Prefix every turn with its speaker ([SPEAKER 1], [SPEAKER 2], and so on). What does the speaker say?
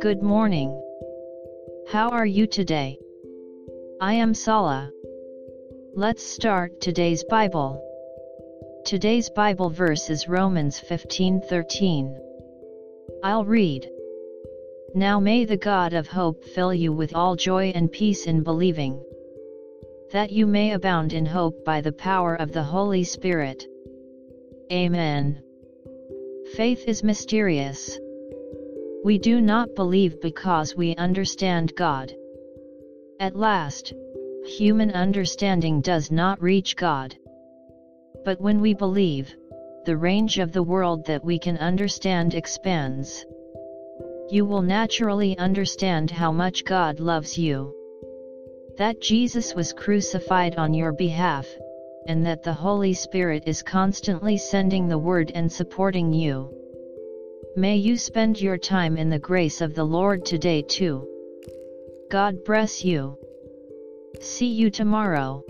[SPEAKER 1] Good morning. How are you today? I am Sala. Let's start today's Bible. Today's Bible verse is Romans 15:13. I'll read. Now may the God of hope fill you with all joy and peace in believing, that you may abound in hope by the power of the Holy Spirit. Amen. Faith is mysterious. We do not believe because we understand God. At last, human understanding does not reach God. But when we believe, the range of the world that we can understand expands. You will naturally understand how much God loves you. That Jesus was crucified on your behalf, and that the Holy Spirit is constantly sending the Word and supporting you. May you spend your time in the grace of the Lord today too. God bless you. See you tomorrow.